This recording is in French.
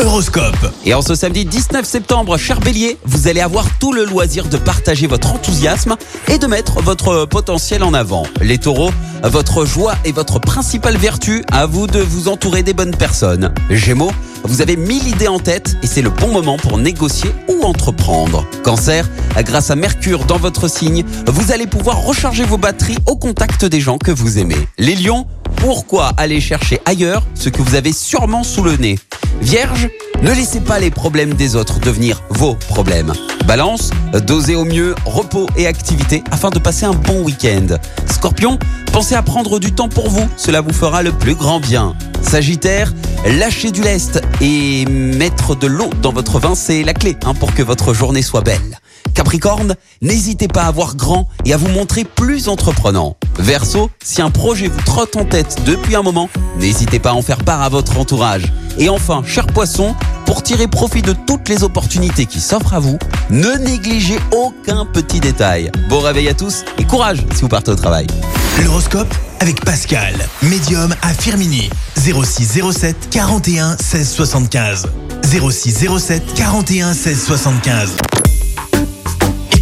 Horoscope. Et en ce samedi 19 septembre, cher Bélier, vous allez avoir tout le loisir de partager votre enthousiasme et de mettre votre potentiel en avant. Les taureaux, votre joie est votre principale vertu, à vous de vous entourer des bonnes personnes. Gémeaux, vous avez mille idées en tête et c'est le bon moment pour négocier ou entreprendre. Cancer, grâce à Mercure dans votre signe, vous allez pouvoir recharger vos batteries au contact des gens que vous aimez. Les lions, pourquoi aller chercher ailleurs ce que vous avez sûrement sous le nez? Vierge, ne laissez pas les problèmes des autres devenir vos problèmes. Balance, dosez au mieux repos et activité afin de passer un bon week-end. Scorpion, pensez à prendre du temps pour vous, cela vous fera le plus grand bien. Sagittaire, lâchez du lest et mettre de l'eau dans votre vin, c'est la clé hein, pour que votre journée soit belle. Capricorne, n'hésitez pas à voir grand et à vous montrer plus entreprenant. Verseau, si un projet vous trotte en tête depuis un moment, n'hésitez pas à en faire part à votre entourage. Et enfin, cher poisson, pour tirer profit de toutes les opportunités qui s'offrent à vous, ne négligez aucun petit détail. Bon réveil à tous et courage si vous partez au travail. L'horoscope avec Pascal, médium à Firmini. 06 07 41 16 75. 06 07 41 16 75.